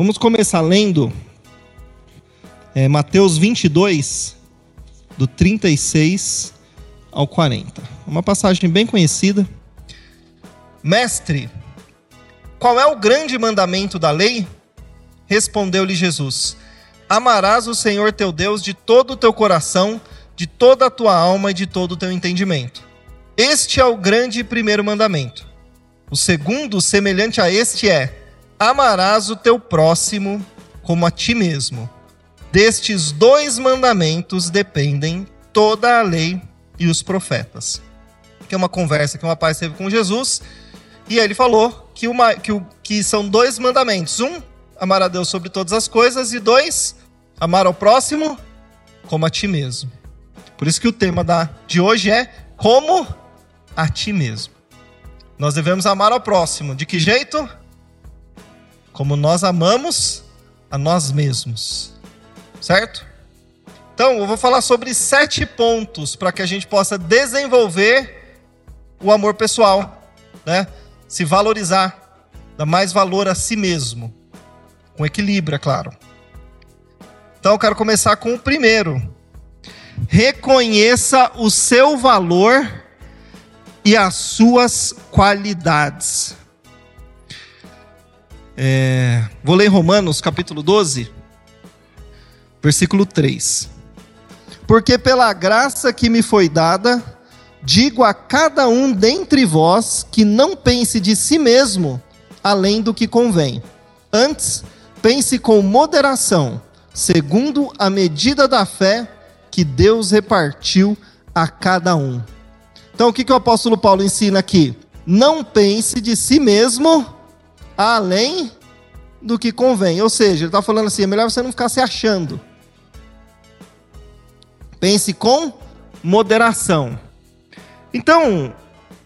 Vamos começar lendo é, Mateus 22, do 36 ao 40. Uma passagem bem conhecida. Mestre, qual é o grande mandamento da lei? Respondeu-lhe Jesus: Amarás o Senhor teu Deus de todo o teu coração, de toda a tua alma e de todo o teu entendimento. Este é o grande primeiro mandamento. O segundo, semelhante a este, é: Amarás o teu próximo como a ti mesmo. Destes dois mandamentos dependem toda a lei e os profetas. Que é uma conversa que uma paz teve com Jesus, e ele falou que, uma, que, o, que são dois mandamentos: um, amar a Deus sobre todas as coisas, e dois, amar ao próximo como a ti mesmo. Por isso que o tema da, de hoje é como a ti mesmo. Nós devemos amar ao próximo. De que jeito? Como nós amamos a nós mesmos. Certo? Então, eu vou falar sobre sete pontos para que a gente possa desenvolver o amor pessoal, né? Se valorizar, dar mais valor a si mesmo, com equilíbrio, é claro. Então eu quero começar com o primeiro. Reconheça o seu valor e as suas qualidades. É, vou ler Romanos capítulo 12, versículo 3. Porque pela graça que me foi dada, digo a cada um dentre vós que não pense de si mesmo além do que convém. Antes, pense com moderação segundo a medida da fé que Deus repartiu a cada um. Então, o que, que o apóstolo Paulo ensina aqui? Não pense de si mesmo além do que convém. Ou seja, ele está falando assim: é melhor você não ficar se achando. Pense com moderação. Então,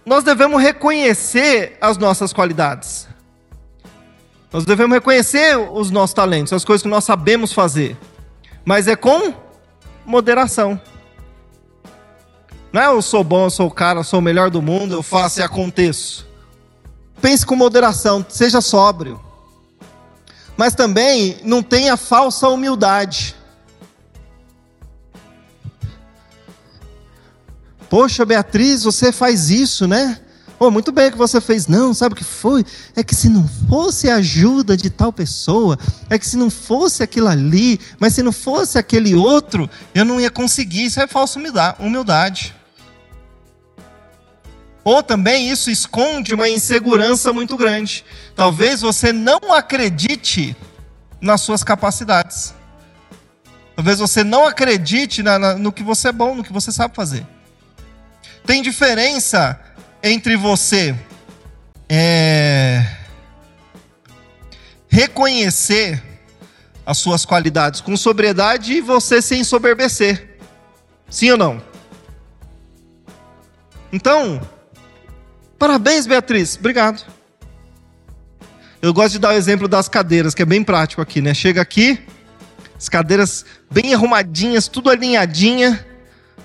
nós devemos reconhecer as nossas qualidades. Nós devemos reconhecer os nossos talentos, as coisas que nós sabemos fazer. Mas é com moderação. Não é eu sou bom, eu sou o cara, eu sou o melhor do mundo, eu faço e aconteço. Pense com moderação, seja sóbrio. Mas também não tenha falsa humildade. Poxa, Beatriz, você faz isso, né? Oh, muito bem que você fez. Não, sabe o que foi? É que se não fosse a ajuda de tal pessoa, é que se não fosse aquilo ali, mas se não fosse aquele outro, eu não ia conseguir. Isso é falsa humildade. Ou também isso esconde uma insegurança muito grande. Talvez você não acredite nas suas capacidades. Talvez você não acredite na, na, no que você é bom, no que você sabe fazer. Tem diferença entre você é, reconhecer as suas qualidades com sobriedade e você se ensoberbecer. Sim ou não? Então, parabéns, Beatriz. Obrigado. Eu gosto de dar o exemplo das cadeiras, que é bem prático aqui, né? Chega aqui, as cadeiras bem arrumadinhas, tudo alinhadinha.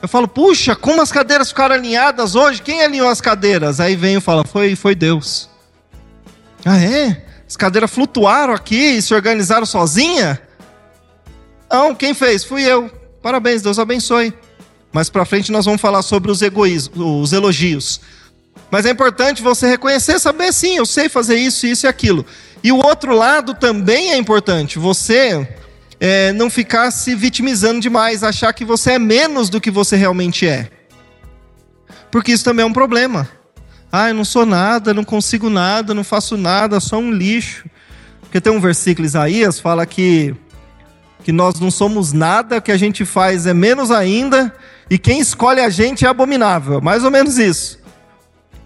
Eu falo, puxa, como as cadeiras ficaram alinhadas hoje? Quem alinhou as cadeiras? Aí vem e fala, foi, foi Deus. Ah, é? As cadeiras flutuaram aqui e se organizaram sozinha? Não, quem fez? Fui eu. Parabéns, Deus abençoe. Mais para frente nós vamos falar sobre os egoísmos, os elogios. Mas é importante você reconhecer, saber sim, eu sei fazer isso, isso e aquilo. E o outro lado também é importante. Você é, não ficar se vitimizando demais, achar que você é menos do que você realmente é. Porque isso também é um problema. Ah, eu não sou nada, não consigo nada, não faço nada, sou um lixo. Porque tem um versículo Isaías fala que que nós não somos nada, que a gente faz é menos ainda, e quem escolhe a gente é abominável. Mais ou menos isso.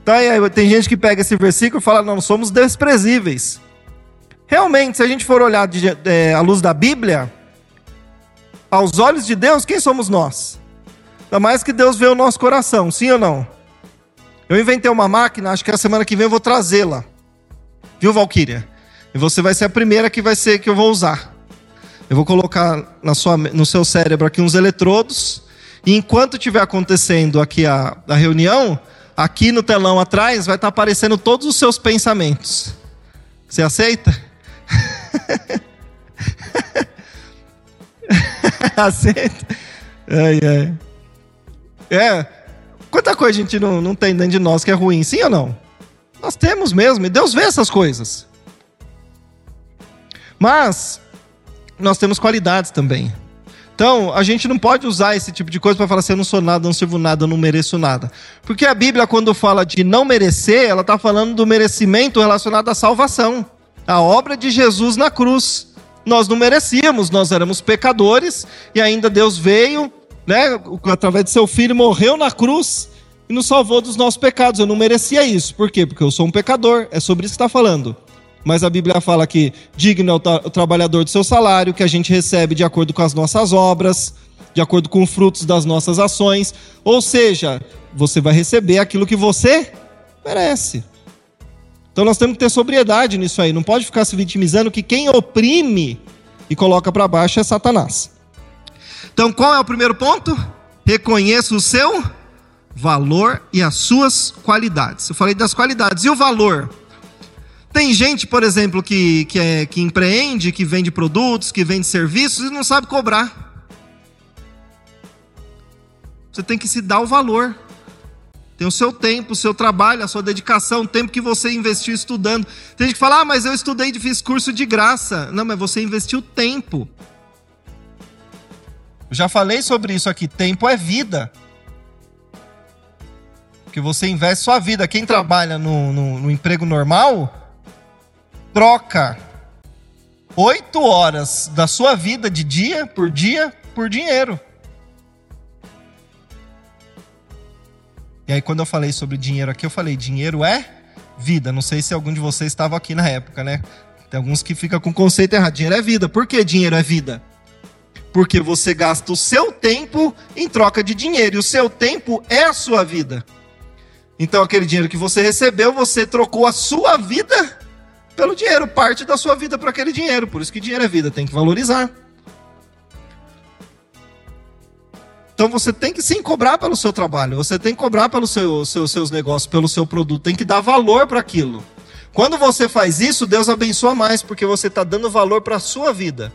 Então, aí, tem gente que pega esse versículo e fala: não, somos desprezíveis. Realmente, se a gente for olhar de, é, à luz da Bíblia, aos olhos de Deus, quem somos nós? Ainda mais que Deus vê o nosso coração, sim ou não? Eu inventei uma máquina, acho que a semana que vem eu vou trazê-la. Viu, Valkyria? E você vai ser a primeira que vai ser que eu vou usar. Eu vou colocar na sua, no seu cérebro aqui uns eletrodos. E enquanto estiver acontecendo aqui a, a reunião, aqui no telão atrás vai estar aparecendo todos os seus pensamentos. Você aceita? aceita? Ai, ai. É. Quanta coisa a gente não, não tem dentro de nós que é ruim, sim ou não? Nós temos mesmo, e Deus vê essas coisas. Mas nós temos qualidades também. Então, a gente não pode usar esse tipo de coisa para falar assim, eu não sou nada, não sirvo nada, eu não mereço nada. Porque a Bíblia, quando fala de não merecer, ela está falando do merecimento relacionado à salvação. A obra de Jesus na cruz. Nós não merecíamos, nós éramos pecadores, e ainda Deus veio, né, através de seu filho, morreu na cruz e nos salvou dos nossos pecados. Eu não merecia isso. Por quê? Porque eu sou um pecador. É sobre isso que está falando. Mas a Bíblia fala que digno é o, tra o trabalhador do seu salário, que a gente recebe de acordo com as nossas obras, de acordo com os frutos das nossas ações. Ou seja, você vai receber aquilo que você merece. Então nós temos que ter sobriedade nisso aí. Não pode ficar se vitimizando que quem oprime e coloca para baixo é Satanás. Então qual é o primeiro ponto? Reconheça o seu valor e as suas qualidades. Eu falei das qualidades. E o valor? Tem gente, por exemplo, que, que, é, que empreende, que vende produtos, que vende serviços e não sabe cobrar. Você tem que se dar o valor. Tem o seu tempo, o seu trabalho, a sua dedicação, o tempo que você investiu estudando. Tem gente que fala, ah, mas eu estudei e fiz curso de graça. Não, mas você investiu tempo. Eu já falei sobre isso aqui. Tempo é vida. Porque você investe sua vida. Quem trabalha no, no, no emprego normal troca oito horas da sua vida de dia por dia por dinheiro. E aí, quando eu falei sobre dinheiro aqui, eu falei: dinheiro é vida. Não sei se algum de vocês estava aqui na época, né? Tem alguns que ficam com o conceito errado. Dinheiro é vida. Por que dinheiro é vida? Porque você gasta o seu tempo em troca de dinheiro. E o seu tempo é a sua vida. Então, aquele dinheiro que você recebeu, você trocou a sua vida pelo dinheiro, parte da sua vida para aquele dinheiro. Por isso que dinheiro é vida, tem que valorizar. Então você tem que sim cobrar pelo seu trabalho, você tem que cobrar pelos seu, seu, seus negócios, pelo seu produto, tem que dar valor para aquilo. Quando você faz isso, Deus abençoa mais, porque você está dando valor para a sua vida.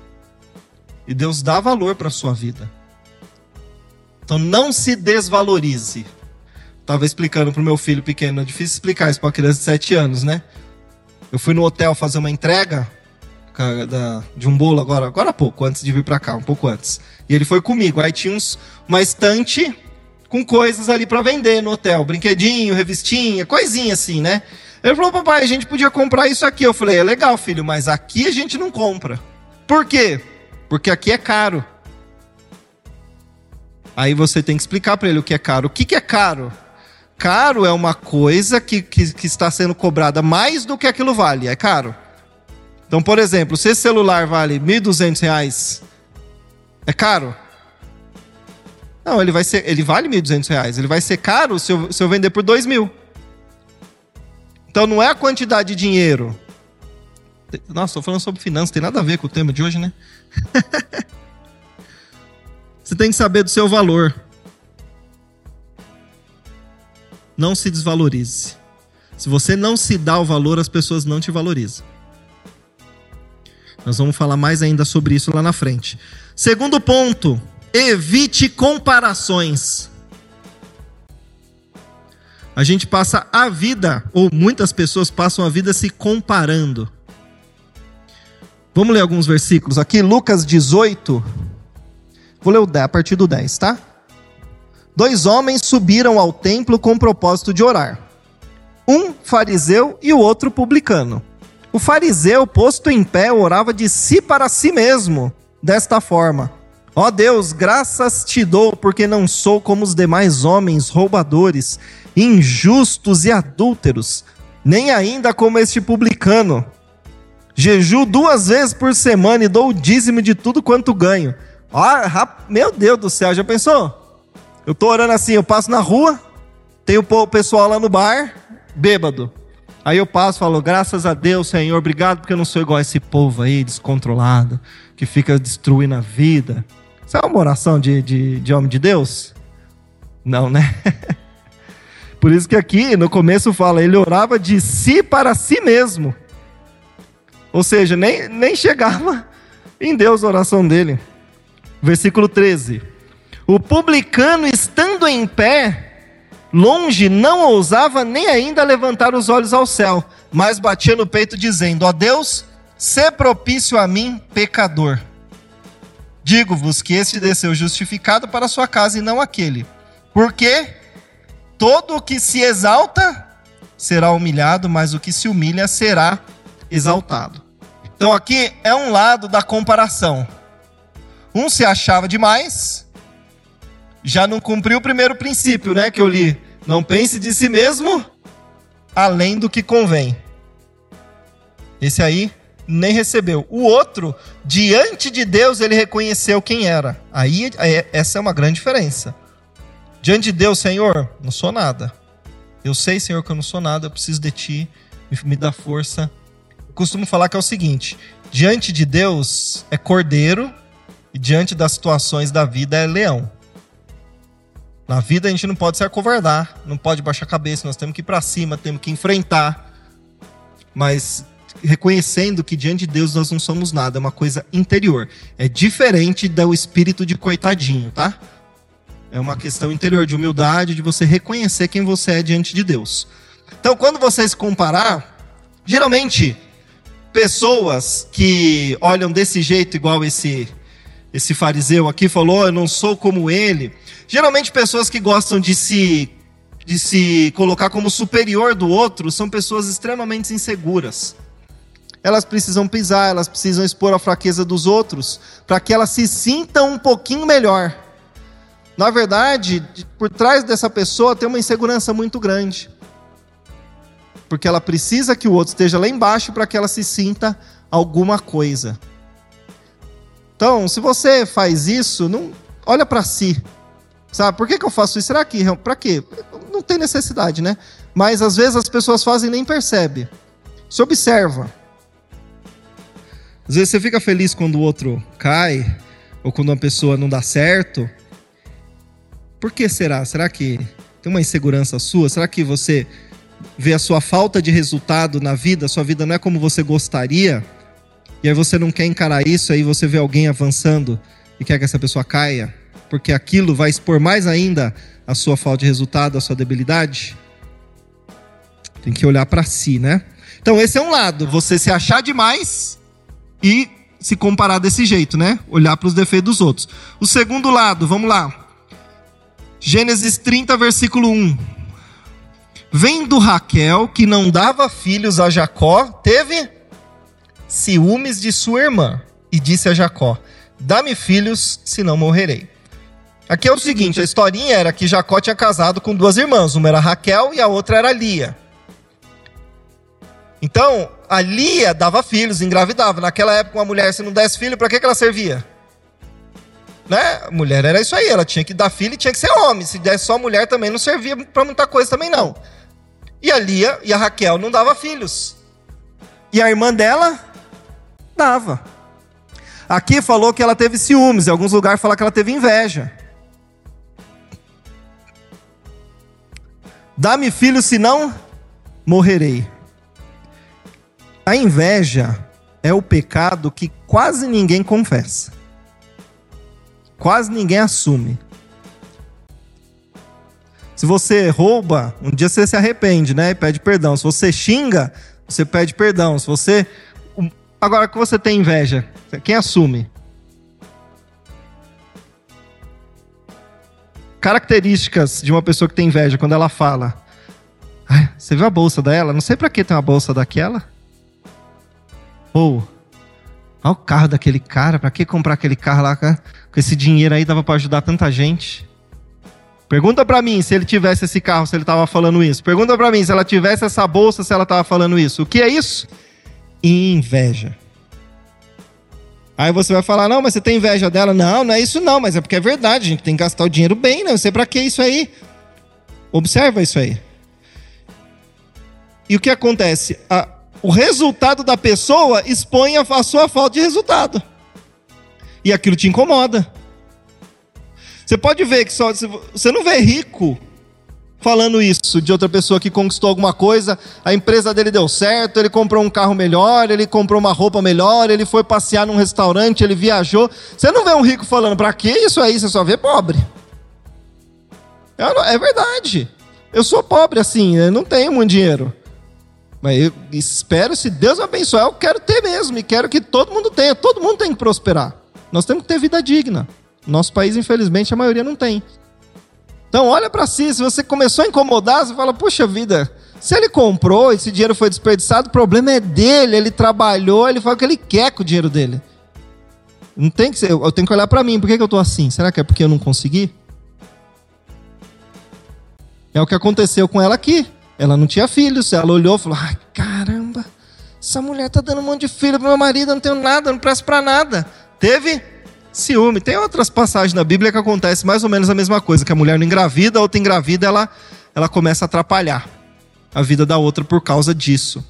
E Deus dá valor para a sua vida. Então não se desvalorize. Estava explicando para o meu filho pequeno, é difícil explicar isso para uma criança de 7 anos, né? Eu fui no hotel fazer uma entrega de um bolo agora, agora há pouco, antes de vir para cá, um pouco antes. E ele foi comigo. Aí tinha uns, uma estante com coisas ali para vender no hotel, brinquedinho, revistinha, coisinha assim, né? Ele falou, papai, a gente podia comprar isso aqui. Eu falei, é legal, filho, mas aqui a gente não compra. Por quê? Porque aqui é caro. Aí você tem que explicar para ele o que é caro. O que, que é caro? Caro é uma coisa que, que, que, está sendo cobrada mais do que aquilo vale. É caro. Então, por exemplo, se esse celular vale R$ 1.200, é caro? Não, ele, vai ser, ele vale R$ 1.200. Ele vai ser caro se eu, se eu vender por R$ mil. Então, não é a quantidade de dinheiro. Nossa, estou falando sobre finanças, tem nada a ver com o tema de hoje, né? Você tem que saber do seu valor. Não se desvalorize. Se você não se dá o valor, as pessoas não te valorizam. Nós vamos falar mais ainda sobre isso lá na frente. Segundo ponto, evite comparações. A gente passa a vida, ou muitas pessoas passam a vida se comparando. Vamos ler alguns versículos aqui, Lucas 18. Vou ler o 10, a partir do 10, tá? Dois homens subiram ao templo com o propósito de orar. Um fariseu e o outro publicano. O fariseu, posto em pé, orava de si para si mesmo, desta forma: Ó oh Deus, graças te dou, porque não sou como os demais homens roubadores, injustos e adúlteros, nem ainda como este publicano. Jeju duas vezes por semana e dou o dízimo de tudo quanto ganho. Oh, meu Deus do céu, já pensou? Eu tô orando assim, eu passo na rua, tem o pessoal lá no bar, bêbado. Aí eu passo e falo, graças a Deus, Senhor, obrigado porque eu não sou igual a esse povo aí, descontrolado, que fica destruindo a vida. Isso é uma oração de, de, de homem de Deus? Não, né? Por isso que aqui no começo fala, ele orava de si para si mesmo. Ou seja, nem, nem chegava em Deus a oração dele. Versículo 13. O publicano, estando em pé, longe, não ousava nem ainda levantar os olhos ao céu, mas batia no peito, dizendo: Ó Deus, se propício a mim, pecador. Digo-vos que este desceu justificado para sua casa e não aquele. Porque todo o que se exalta será humilhado, mas o que se humilha será exaltado. Então aqui é um lado da comparação. Um se achava demais, já não cumpriu o primeiro princípio, né, que eu li. Não pense de si mesmo além do que convém. Esse aí nem recebeu. O outro, diante de Deus, ele reconheceu quem era. Aí é, essa é uma grande diferença. Diante de Deus, Senhor, não sou nada. Eu sei, Senhor, que eu não sou nada, eu preciso de ti, me, dá força. Eu costumo falar que é o seguinte: diante de Deus é cordeiro e diante das situações da vida é leão. Na vida a gente não pode se acovardar, não pode baixar a cabeça, nós temos que ir para cima, temos que enfrentar. Mas reconhecendo que diante de Deus nós não somos nada, é uma coisa interior. É diferente do espírito de coitadinho, tá? É uma questão interior de humildade, de você reconhecer quem você é diante de Deus. Então, quando você se comparar, geralmente pessoas que olham desse jeito, igual esse esse fariseu aqui falou, eu não sou como ele. Geralmente pessoas que gostam de se de se colocar como superior do outro são pessoas extremamente inseguras elas precisam pisar, elas precisam expor a fraqueza dos outros, para que elas se sintam um pouquinho melhor. Na verdade, por trás dessa pessoa tem uma insegurança muito grande. Porque ela precisa que o outro esteja lá embaixo para que ela se sinta alguma coisa. Então, se você faz isso, não olha para si. Sabe, por que, que eu faço isso? Será que para quê? Não tem necessidade, né? Mas às vezes as pessoas fazem e nem percebe. Se observa. Às vezes você fica feliz quando o outro cai, ou quando uma pessoa não dá certo. Por que será? Será que tem uma insegurança sua? Será que você vê a sua falta de resultado na vida, sua vida não é como você gostaria? E aí você não quer encarar isso, aí você vê alguém avançando e quer que essa pessoa caia? Porque aquilo vai expor mais ainda a sua falta de resultado, a sua debilidade? Tem que olhar para si, né? Então esse é um lado, você se achar demais e se comparar desse jeito, né? Olhar para os defeitos dos outros. O segundo lado, vamos lá. Gênesis 30, versículo 1. Vendo Raquel, que não dava filhos a Jacó, teve ciúmes de sua irmã e disse a Jacó: Dá-me filhos, senão morrerei. Aqui é o seguinte: a historinha era que Jacó tinha casado com duas irmãs, uma era Raquel e a outra era Lia. Então, a Lia dava filhos, engravidava. Naquela época, uma mulher, se não desse filho, para que, que ela servia? Né? A mulher era isso aí, ela tinha que dar filho e tinha que ser homem. Se desse só mulher também não servia para muita coisa também não. E a Lia e a Raquel não dava filhos. E a irmã dela dava. Aqui falou que ela teve ciúmes, em alguns lugares fala que ela teve inveja. Dá-me filho, senão morrerei. A inveja é o pecado que quase ninguém confessa. Quase ninguém assume. Se você rouba, um dia você se arrepende, né? E pede perdão. Se você xinga, você pede perdão. Se você. Agora que você tem inveja, quem assume? Características de uma pessoa que tem inveja quando ela fala: Você viu a bolsa dela? Não sei para que tem uma bolsa daquela. Ou, olha o carro daquele cara, para que comprar aquele carro lá? Com esse dinheiro aí dava para ajudar tanta gente. Pergunta para mim se ele tivesse esse carro, se ele estava falando isso. Pergunta para mim se ela tivesse essa bolsa, se ela estava falando isso. O que é isso? Inveja. Aí você vai falar, não, mas você tem inveja dela? Não, não é isso não, mas é porque é verdade, a gente tem que gastar o dinheiro bem, não sei para que isso aí. Observa isso aí. E o que acontece? A, o resultado da pessoa expõe a sua falta de resultado. E aquilo te incomoda. Você pode ver que só você não vê rico falando isso de outra pessoa que conquistou alguma coisa, a empresa dele deu certo, ele comprou um carro melhor, ele comprou uma roupa melhor, ele foi passear num restaurante, ele viajou. Você não vê um rico falando, para que isso aí? Você só vê pobre. É verdade. Eu sou pobre assim, eu não tenho muito dinheiro. Mas eu espero, se Deus me abençoar, eu quero ter mesmo, e quero que todo mundo tenha. Todo mundo tem que prosperar. Nós temos que ter vida digna. Nosso país, infelizmente, a maioria não tem. Então, olha para si. Se você começou a incomodar, você fala: puxa vida, se ele comprou, esse dinheiro foi desperdiçado, o problema é dele. Ele trabalhou, ele faz o que ele quer com o dinheiro dele. Não tem que ser. Eu tenho que olhar para mim. Por que, que eu tô assim? Será que é porque eu não consegui? É o que aconteceu com ela aqui. Ela não tinha filhos. Ela olhou e falou: ai, caramba, essa mulher tá dando um monte de filho pro meu marido, eu não tenho nada, não presto para nada. Teve ciúme. Tem outras passagens na Bíblia que acontece mais ou menos a mesma coisa, que a mulher não engravida, a outra engravida, ela, ela começa a atrapalhar a vida da outra por causa disso.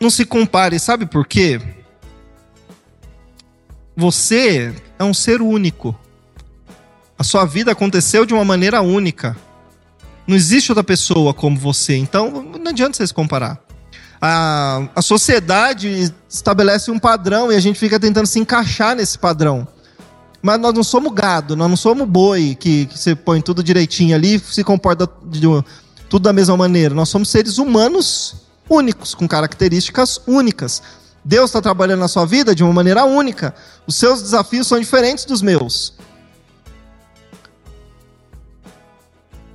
Não se compare, sabe por quê? Você é um ser único. A sua vida aconteceu de uma maneira única. Não existe outra pessoa como você, então não adianta você se comparar a, a sociedade estabelece um padrão e a gente fica tentando se encaixar nesse padrão. Mas nós não somos gado, nós não somos boi que, que você põe tudo direitinho ali se comporta de, tudo da mesma maneira. Nós somos seres humanos únicos, com características únicas. Deus está trabalhando na sua vida de uma maneira única. Os seus desafios são diferentes dos meus.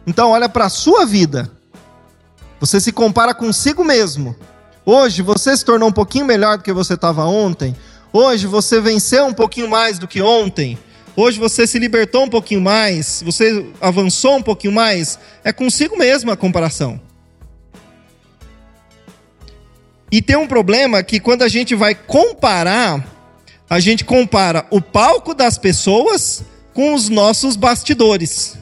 Então, olha para a sua vida. Você se compara consigo mesmo. Hoje você se tornou um pouquinho melhor do que você estava ontem. Hoje você venceu um pouquinho mais do que ontem. Hoje você se libertou um pouquinho mais. Você avançou um pouquinho mais. É consigo mesmo a comparação. E tem um problema que quando a gente vai comparar, a gente compara o palco das pessoas com os nossos bastidores.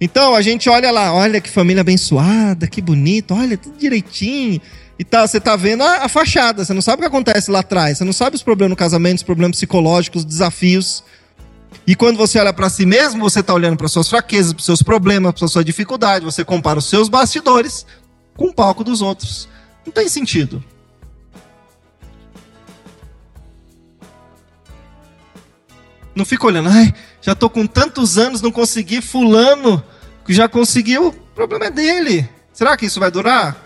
Então a gente olha lá, olha que família abençoada, que bonito, olha tudo direitinho e tal. Você tá vendo a, a, fachada, você não sabe o que acontece lá atrás, você não sabe os problemas no casamento, os problemas psicológicos, os desafios. E quando você olha para si mesmo, você tá olhando para suas fraquezas, para seus problemas, para sua dificuldade, você compara os seus bastidores com o palco dos outros. Não tem sentido. Não fica olhando, ai, já estou com tantos anos, não consegui, fulano que já conseguiu, o problema é dele. Será que isso vai durar?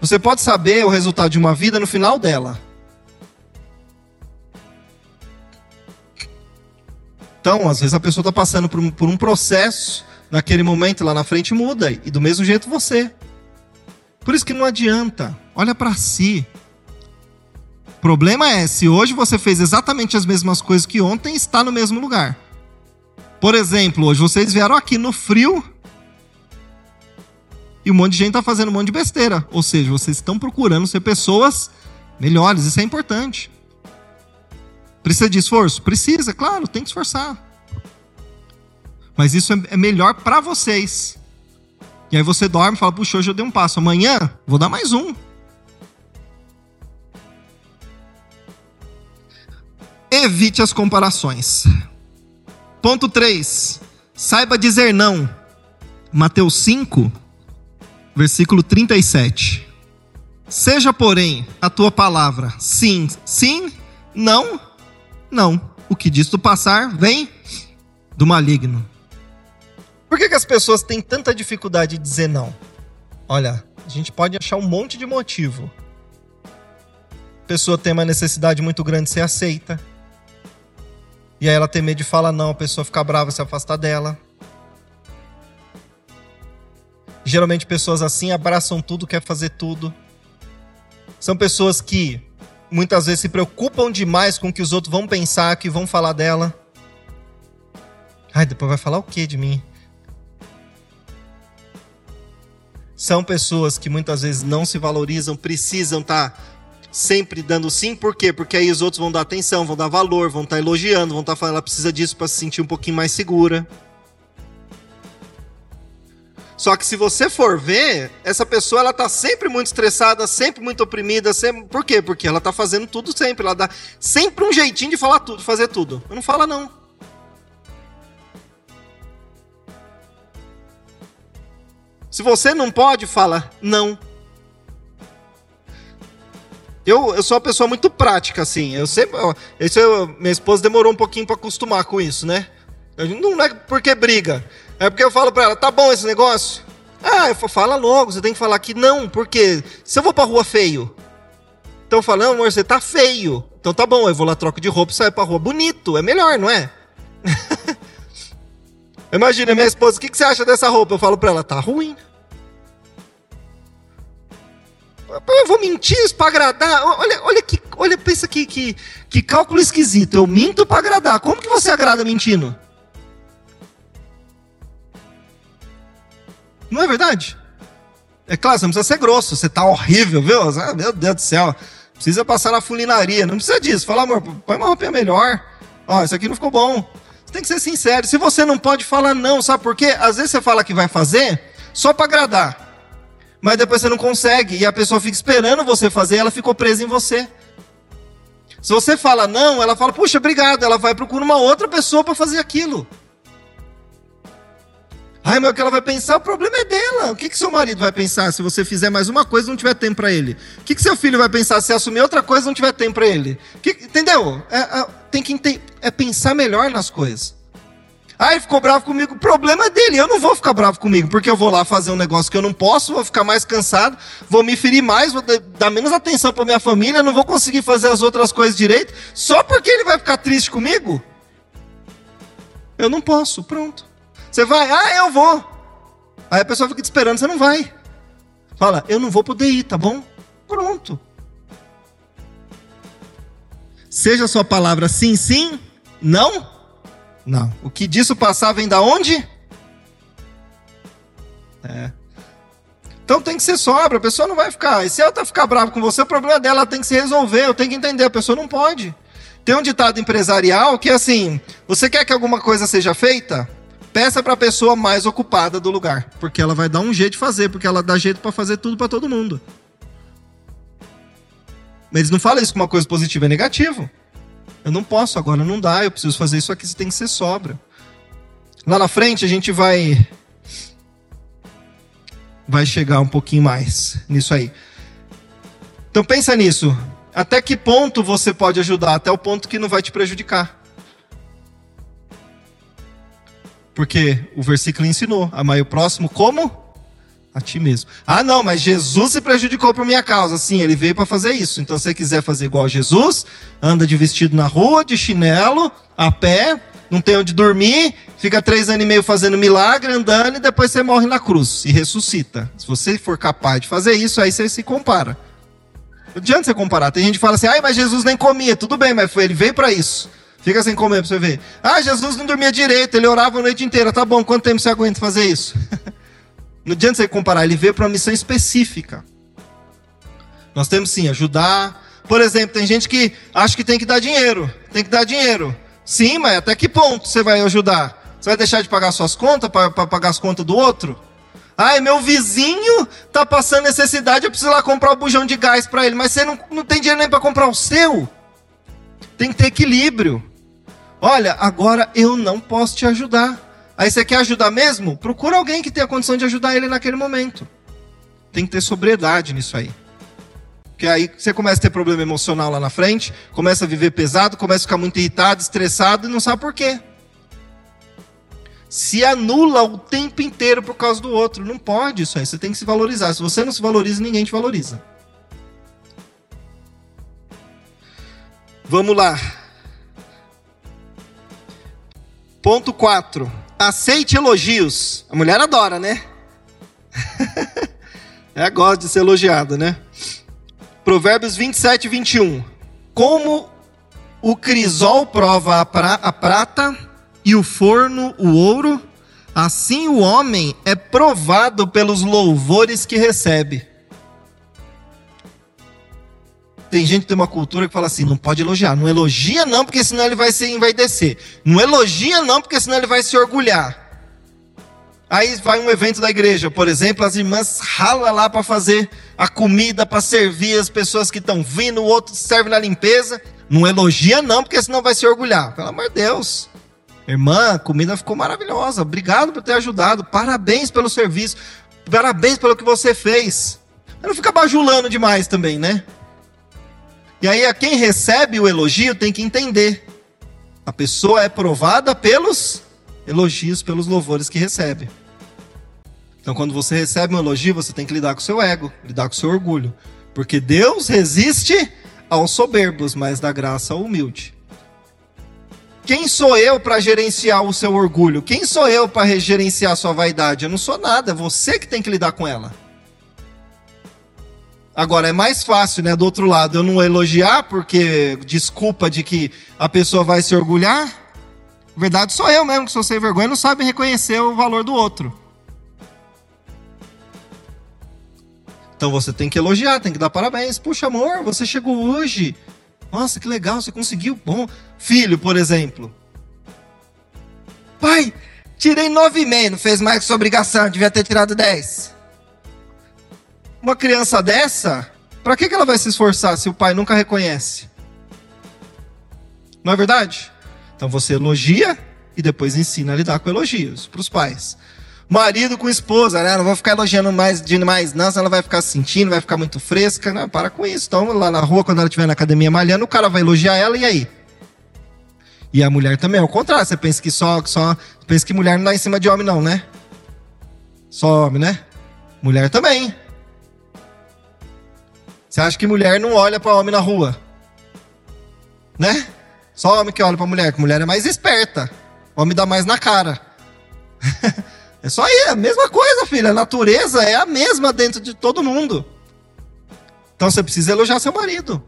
Você pode saber o resultado de uma vida no final dela. Então, às vezes a pessoa está passando por um, por um processo, naquele momento lá na frente muda, e do mesmo jeito você. Por isso que não adianta, olha para si problema é se hoje você fez exatamente as mesmas coisas que ontem, está no mesmo lugar. Por exemplo, hoje vocês vieram aqui no frio e um monte de gente está fazendo um monte de besteira. Ou seja, vocês estão procurando ser pessoas melhores. Isso é importante. Precisa de esforço? Precisa, claro, tem que esforçar. Mas isso é, é melhor para vocês. E aí você dorme e fala: puxa, hoje eu dei um passo, amanhã vou dar mais um. Evite as comparações. Ponto 3. Saiba dizer não. Mateus 5, versículo 37. Seja, porém, a tua palavra sim, sim, não, não. O que diz passar vem do maligno. Por que, que as pessoas têm tanta dificuldade de dizer não? Olha, a gente pode achar um monte de motivo. A pessoa tem uma necessidade muito grande de ser aceita e aí ela tem medo de falar não, a pessoa fica brava, se afastar dela. Geralmente pessoas assim abraçam tudo, quer fazer tudo. São pessoas que muitas vezes se preocupam demais com o que os outros vão pensar, que vão falar dela. Ai, depois vai falar o que de mim? São pessoas que muitas vezes não se valorizam, precisam estar tá sempre dando sim, por quê? Porque aí os outros vão dar atenção, vão dar valor, vão estar tá elogiando, vão estar tá falando, ela precisa disso para se sentir um pouquinho mais segura. Só que se você for ver, essa pessoa ela tá sempre muito estressada, sempre muito oprimida, sempre... por quê? Porque ela tá fazendo tudo sempre, ela dá sempre um jeitinho de falar tudo, fazer tudo. Não fala não. Se você não pode, fala não. Eu, eu sou uma pessoa muito prática, assim. Eu sempre. Isso eu, minha esposa demorou um pouquinho para acostumar com isso, né? Não é porque briga. É porque eu falo para ela, tá bom esse negócio? Ah, eu falo, fala logo, você tem que falar que não, porque se eu vou pra rua feio. Então falando, amor, você tá feio. Então tá bom, eu vou lá, troco de roupa e saio pra rua bonito. É melhor, não é? Imagina, minha esposa, o que, que você acha dessa roupa? Eu falo pra ela, tá ruim. Eu vou mentir pra agradar? Olha, olha que, olha, pensa que, que, que cálculo esquisito. Eu minto pra agradar. Como que você agrada mentindo? Não é verdade? É claro, você não precisa ser grosso. Você tá horrível, viu? Ah, meu Deus do céu. Precisa passar na fulinaria. Não precisa disso. Fala, amor, põe uma roupinha melhor. Ó, isso aqui não ficou bom. Você tem que ser sincero. Se você não pode, falar não. Sabe por quê? Às vezes você fala que vai fazer só para agradar mas depois você não consegue e a pessoa fica esperando você fazer, ela ficou presa em você. Se você fala não, ela fala, puxa, obrigado, ela vai procurar uma outra pessoa para fazer aquilo. Ai, mas o que ela vai pensar, o problema é dela. O que, que seu marido vai pensar se você fizer mais uma coisa e não tiver tempo para ele? O que, que seu filho vai pensar se assumir outra coisa e não tiver tempo para ele? Que, entendeu? É, é, tem que é pensar melhor nas coisas. Ah, ele ficou bravo comigo. O problema é dele. Eu não vou ficar bravo comigo, porque eu vou lá fazer um negócio que eu não posso, vou ficar mais cansado, vou me ferir mais, vou dar menos atenção para minha família, não vou conseguir fazer as outras coisas direito, só porque ele vai ficar triste comigo? Eu não posso, pronto. Você vai, ah, eu vou. Aí a pessoa fica te esperando, você não vai. Fala, eu não vou pro DI, tá bom? Pronto. Seja a sua palavra sim, sim, não, não. O que disso passar vem da onde? É. Então tem que ser sobra, a pessoa não vai ficar. E se ela tá ficar brava com você, o problema dela ela tem que se resolver, eu tenho que entender, a pessoa não pode. Tem um ditado empresarial que é assim: você quer que alguma coisa seja feita? Peça para a pessoa mais ocupada do lugar, porque ela vai dar um jeito de fazer, porque ela dá jeito para fazer tudo para todo mundo. Mas eles não falam isso como uma coisa positiva, é negativo. Eu não posso agora, não dá, eu preciso fazer isso aqui, tem que ser sobra. Lá na frente a gente vai vai chegar um pouquinho mais nisso aí. Então pensa nisso. Até que ponto você pode ajudar? Até o ponto que não vai te prejudicar. Porque o versículo ensinou: amar o próximo como? A ti mesmo. Ah, não, mas Jesus se prejudicou por minha causa. Sim, ele veio para fazer isso. Então, se você quiser fazer igual a Jesus, anda de vestido na rua, de chinelo, a pé, não tem onde dormir, fica três anos e meio fazendo milagre, andando, e depois você morre na cruz e ressuscita. Se você for capaz de fazer isso, aí você se compara. Não adianta você comparar. Tem gente que fala assim, ai, mas Jesus nem comia. Tudo bem, mas foi, ele veio para isso. Fica sem comer para você ver. Ah, Jesus não dormia direito, ele orava a noite inteira. Tá bom, quanto tempo você aguenta fazer isso? Não adianta você comparar, ele veio para uma missão específica. Nós temos sim ajudar. Por exemplo, tem gente que acha que tem que dar dinheiro. Tem que dar dinheiro. Sim, mas até que ponto você vai ajudar? Você vai deixar de pagar suas contas para pagar as contas do outro? Ai, meu vizinho tá passando necessidade, eu preciso lá comprar o um bujão de gás para ele, mas você não, não tem dinheiro nem para comprar o seu. Tem que ter equilíbrio. Olha, agora eu não posso te ajudar. Aí você quer ajudar mesmo? Procura alguém que tenha condição de ajudar ele naquele momento. Tem que ter sobriedade nisso aí. Porque aí você começa a ter problema emocional lá na frente, começa a viver pesado, começa a ficar muito irritado, estressado e não sabe por quê. Se anula o tempo inteiro por causa do outro. Não pode isso aí. Você tem que se valorizar. Se você não se valoriza, ninguém te valoriza. Vamos lá. Ponto 4 aceite elogios. A mulher adora, né? é, gosta de ser elogiada, né? Provérbios 27 e 21. Como o crisol prova a, pra, a prata e o forno o ouro, assim o homem é provado pelos louvores que recebe. Tem gente que tem uma cultura que fala assim: não pode elogiar. Não elogia, não, porque senão ele vai se envaidecer. Não elogia, não, porque senão ele vai se orgulhar. Aí vai um evento da igreja, por exemplo, as irmãs ralam lá para fazer a comida, para servir as pessoas que estão vindo, o outro serve na limpeza. Não elogia, não, porque senão vai se orgulhar. Pelo amor de Deus. Irmã, a comida ficou maravilhosa. Obrigado por ter ajudado. Parabéns pelo serviço. Parabéns pelo que você fez. Mas não fica bajulando demais também, né? E aí, a quem recebe o elogio tem que entender. A pessoa é provada pelos elogios, pelos louvores que recebe. Então, quando você recebe um elogio, você tem que lidar com o seu ego, lidar com o seu orgulho. Porque Deus resiste aos soberbos, mas dá graça ao humilde. Quem sou eu para gerenciar o seu orgulho? Quem sou eu para gerenciar a sua vaidade? Eu não sou nada, é você que tem que lidar com ela. Agora, é mais fácil, né, do outro lado, eu não elogiar porque desculpa de que a pessoa vai se orgulhar. Na verdade, sou eu mesmo que sou sem vergonha não sabe reconhecer o valor do outro. Então você tem que elogiar, tem que dar parabéns. Puxa, amor, você chegou hoje. Nossa, que legal, você conseguiu. Bom. Filho, por exemplo. Pai, tirei 9,5, não fez mais que sua obrigação, devia ter tirado 10. Uma criança dessa, para que, que ela vai se esforçar se o pai nunca reconhece? Não é verdade? Então você elogia e depois ensina a lidar com elogios para os pais marido com esposa, né? Não vou ficar elogiando mais de mais, não, senão ela vai ficar sentindo, vai ficar muito fresca. Não, para com isso. Então, lá na rua, quando ela estiver na academia malhando, o cara vai elogiar ela, e aí? E a mulher também, ao contrário, você pensa que só, só pensa que mulher não dá em cima de homem, não, né? Só homem, né? Mulher também. Você acha que mulher não olha para homem na rua? Né? Só homem que olha para mulher, que mulher é mais esperta. Homem dá mais na cara. É só aí, é a mesma coisa, filho. A natureza é a mesma dentro de todo mundo. Então você precisa elogiar seu marido.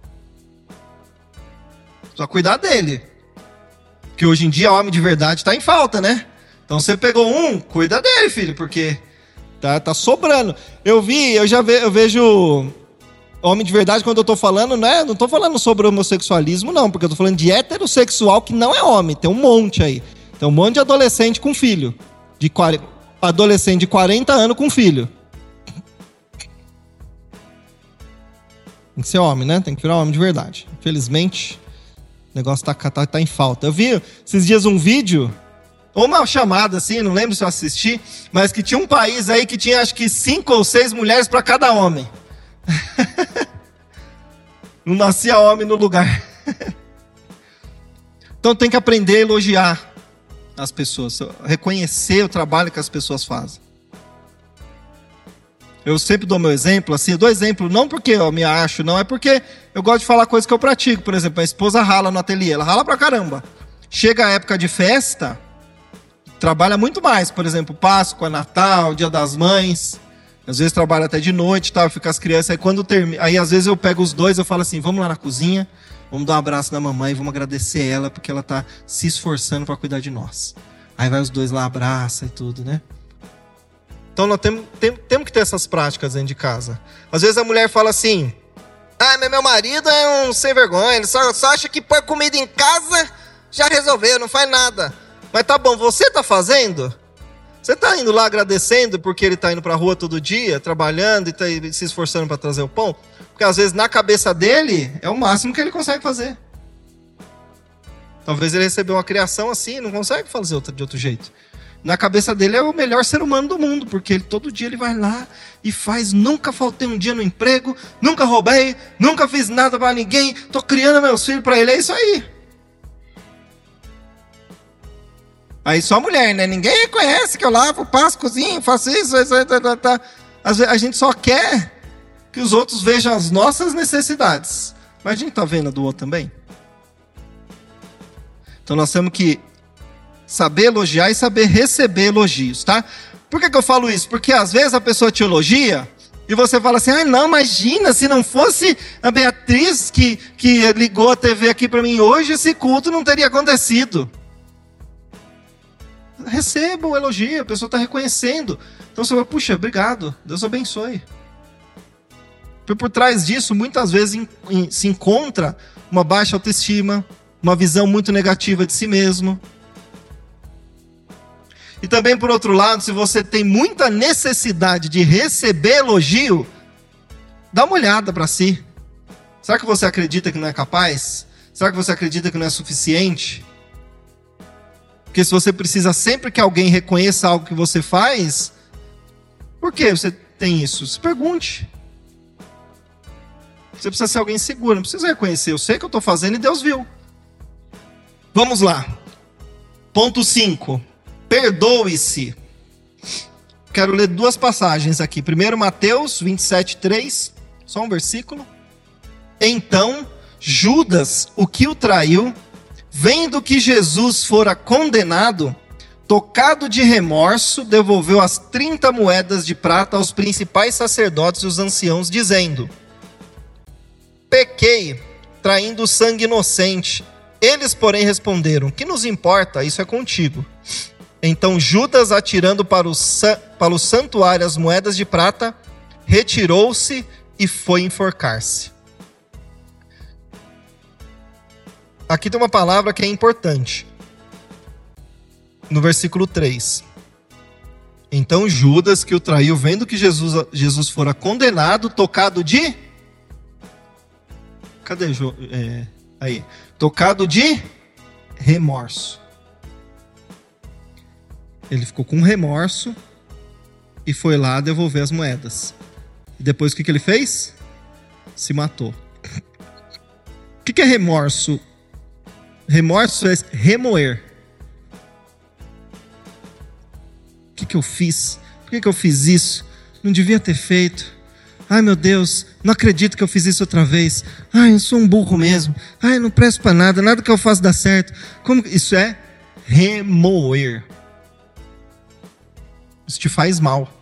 Só cuidar dele. Porque hoje em dia homem de verdade está em falta, né? Então você pegou um, cuida dele, filho, porque tá, tá sobrando. Eu vi, eu já ve, eu vejo homem de verdade quando eu tô falando, né? Não tô falando sobre homossexualismo, não, porque eu tô falando de heterossexual que não é homem. Tem um monte aí. Tem um monte de adolescente com filho. De 40 adolescente de 40 anos com filho. Tem que ser homem, né? Tem que virar homem de verdade. Infelizmente, o negócio tá, tá, tá em falta. Eu vi esses dias um vídeo, ou uma chamada assim, não lembro se eu assisti, mas que tinha um país aí que tinha acho que cinco ou seis mulheres para cada homem. não nascia homem no lugar. então tem que aprender a elogiar as pessoas, reconhecer o trabalho que as pessoas fazem. Eu sempre dou meu exemplo, assim, dou exemplo não porque eu me acho, não, é porque eu gosto de falar coisas que eu pratico. Por exemplo, a esposa rala no ateliê, ela rala pra caramba. Chega a época de festa, trabalha muito mais. Por exemplo, Páscoa, Natal, Dia das Mães. Às vezes trabalha até de noite, tá? fica as crianças. Aí quando termina, aí às vezes eu pego os dois, eu falo assim, vamos lá na cozinha, Vamos dar um abraço na mamãe, vamos agradecer ela porque ela tá se esforçando para cuidar de nós. Aí vai os dois lá, abraça e tudo, né? Então nós temos, temos, temos que ter essas práticas dentro de casa. Às vezes a mulher fala assim: Ah, meu marido é um sem vergonha, ele só, só acha que pôr comida em casa já resolveu, não faz nada. Mas tá bom, você tá fazendo? Você tá indo lá agradecendo porque ele tá indo pra rua todo dia, trabalhando e tá se esforçando para trazer o pão? Porque às vezes na cabeça dele é o máximo que ele consegue fazer. Talvez ele recebeu uma criação assim, não consegue fazer de outro jeito. Na cabeça dele é o melhor ser humano do mundo, porque ele todo dia ele vai lá e faz. Nunca faltei um dia no emprego, nunca roubei, nunca fiz nada para ninguém, tô criando meus filhos para ele, é isso aí. Aí só mulher, né? Ninguém reconhece que eu lavo, passo, cozinho, faço isso, isso, isso, vezes a gente só quer que os outros vejam as nossas necessidades. Mas a gente está vendo a do outro também? Então nós temos que saber elogiar e saber receber elogios, tá? Por que, que eu falo isso? Porque às vezes a pessoa te elogia e você fala assim: ah, não, imagina, se não fosse a Beatriz que, que ligou a TV aqui para mim hoje, esse culto não teria acontecido. Receba o elogio, a pessoa está reconhecendo. Então você fala: puxa, obrigado, Deus abençoe. Por trás disso, muitas vezes se encontra uma baixa autoestima, uma visão muito negativa de si mesmo. E também, por outro lado, se você tem muita necessidade de receber elogio, dá uma olhada para si. Será que você acredita que não é capaz? Será que você acredita que não é suficiente? Porque se você precisa sempre que alguém reconheça algo que você faz, por que você tem isso? Se pergunte. Você precisa ser alguém seguro, não precisa reconhecer. Eu sei que eu estou fazendo e Deus viu. Vamos lá. Ponto 5. Perdoe-se. Quero ler duas passagens aqui. Primeiro, Mateus 27, 3. Só um versículo. Então, Judas, o que o traiu, vendo que Jesus fora condenado, tocado de remorso, devolveu as 30 moedas de prata aos principais sacerdotes e os anciãos, dizendo: Pequei, traindo sangue inocente. Eles, porém, responderam: Que nos importa? Isso é contigo. Então Judas, atirando para o, para o santuário as moedas de prata, retirou-se e foi enforcar-se. Aqui tem uma palavra que é importante. No versículo 3. Então Judas, que o traiu, vendo que Jesus, Jesus fora condenado, tocado de. Cadê? É, aí. Tocado de remorso. Ele ficou com remorso e foi lá devolver as moedas. E depois o que, que ele fez? Se matou. O que, que é remorso Remorso é remoer. O que, que eu fiz? Por que, que eu fiz isso? Não devia ter feito. Ai meu Deus, não acredito que eu fiz isso outra vez. Ai, eu sou um burro mesmo. Ai, não presto para nada, nada que eu faço dá certo. Como isso é remoer? Isso te faz mal.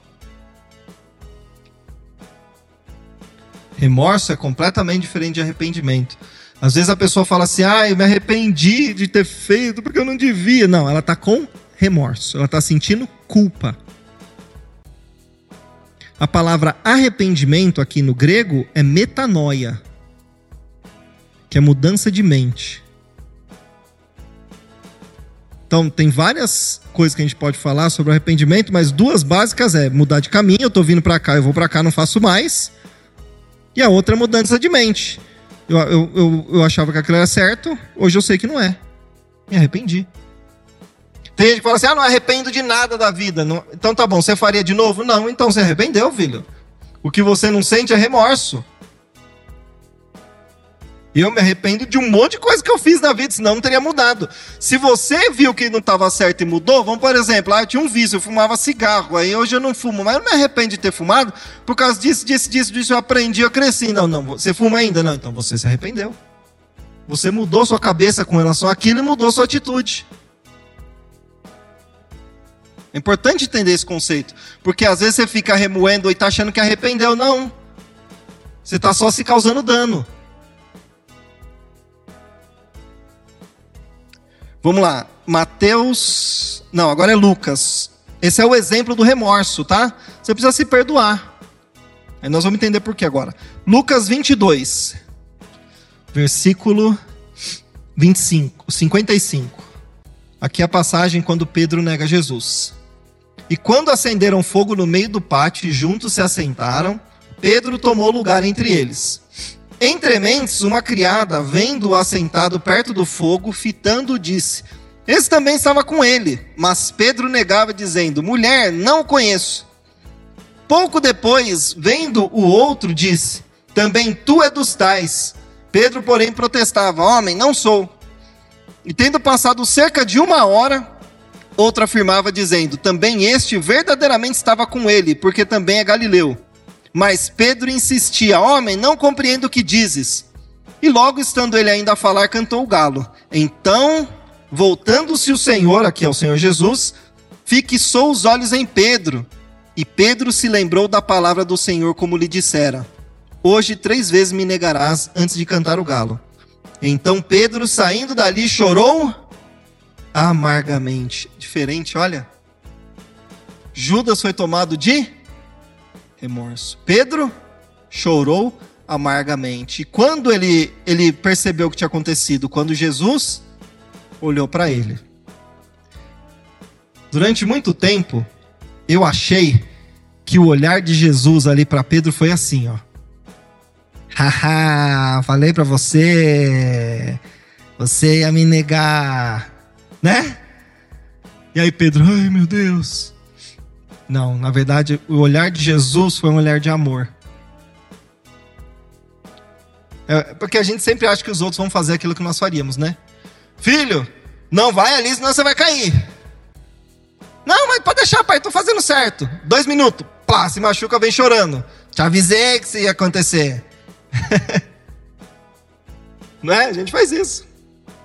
Remorso é completamente diferente de arrependimento. Às vezes a pessoa fala assim: ah, eu me arrependi de ter feito porque eu não devia. Não, ela está com remorso, ela está sentindo culpa. A palavra arrependimento aqui no grego é metanoia, que é mudança de mente. Então, tem várias coisas que a gente pode falar sobre arrependimento, mas duas básicas é mudar de caminho, eu estou vindo para cá, eu vou para cá, não faço mais. E a outra é mudança de mente. Eu, eu, eu, eu achava que aquilo era certo, hoje eu sei que não é. Me arrependi. Tem gente que fala assim: ah, não arrependo de nada da vida. Não... Então tá bom, você faria de novo? Não, então você arrependeu, filho. O que você não sente é remorso. Eu me arrependo de um monte de coisa que eu fiz na vida, senão não teria mudado. Se você viu que não estava certo e mudou, vamos por exemplo, ah, eu tinha um vício, eu fumava cigarro, aí hoje eu não fumo, mas eu não me arrependo de ter fumado, por causa disso, disso, disso, disso, eu aprendi, eu cresci. Não, não, você fuma ainda? Não, então você se arrependeu. Você mudou sua cabeça com relação àquilo e mudou sua atitude. É importante entender esse conceito, porque às vezes você fica remoendo e está achando que arrependeu. Não. Você está só se causando dano. Vamos lá, Mateus. Não, agora é Lucas. Esse é o exemplo do remorso, tá? Você precisa se perdoar. Aí nós vamos entender por que agora. Lucas 22, versículo 25, 55. Aqui é a passagem quando Pedro nega Jesus. E quando acenderam fogo no meio do pátio e juntos se assentaram, Pedro tomou lugar entre eles. Entre mentes, uma criada, vendo-o assentado perto do fogo, fitando, disse: Esse também estava com ele. Mas Pedro negava, dizendo: Mulher, não o conheço. Pouco depois, vendo o outro, disse: Também tu é dos tais. Pedro, porém, protestava: Homem, não sou. E tendo passado cerca de uma hora, outro afirmava, dizendo: Também este verdadeiramente estava com ele, porque também é galileu. Mas Pedro insistia: Homem, não compreendo o que dizes. E logo estando ele ainda a falar, cantou o galo. Então, voltando-se o Senhor, aqui é o Senhor Jesus, fixou os olhos em Pedro. E Pedro se lembrou da palavra do Senhor, como lhe dissera: Hoje três vezes me negarás antes de cantar o galo. Então Pedro, saindo dali, chorou amargamente. Diferente, olha. Judas foi tomado de remorso. Pedro chorou amargamente. E quando ele, ele percebeu o que tinha acontecido? Quando Jesus olhou para ele. durante muito tempo, eu achei que o olhar de Jesus ali para Pedro foi assim, ó. Haha, falei para você, você ia me negar, né? E aí Pedro, ai meu Deus. Não, na verdade, o olhar de Jesus foi um olhar de amor. É, porque a gente sempre acha que os outros vão fazer aquilo que nós faríamos, né? Filho, não vai ali, senão você vai cair. Não, mas pode deixar, pai, tô fazendo certo. Dois minutos, pá, se machuca, vem chorando. Te avisei que isso ia acontecer. não é? A gente faz isso.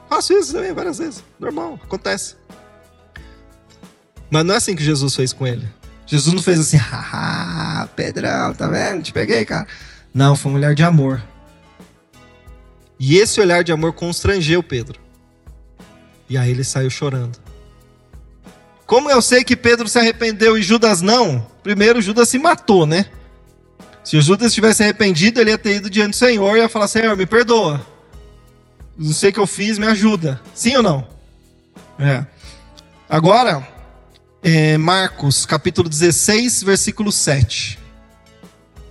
Faço isso também várias vezes. Normal, acontece. Mas não é assim que Jesus fez com ele. Jesus não fez assim, haha, Pedrão, tá vendo? Te peguei, cara. Não, foi um olhar de amor. E esse olhar de amor constrangeu Pedro. E aí ele saiu chorando. Como eu sei que Pedro se arrependeu e Judas não? Primeiro, Judas se matou, né? Se Judas tivesse arrependido, ele ia ter ido diante do Senhor e ia falar: Senhor, me perdoa. Não sei o que eu fiz, me ajuda. Sim ou não? É. Agora, é Marcos, capítulo 16, versículo 7.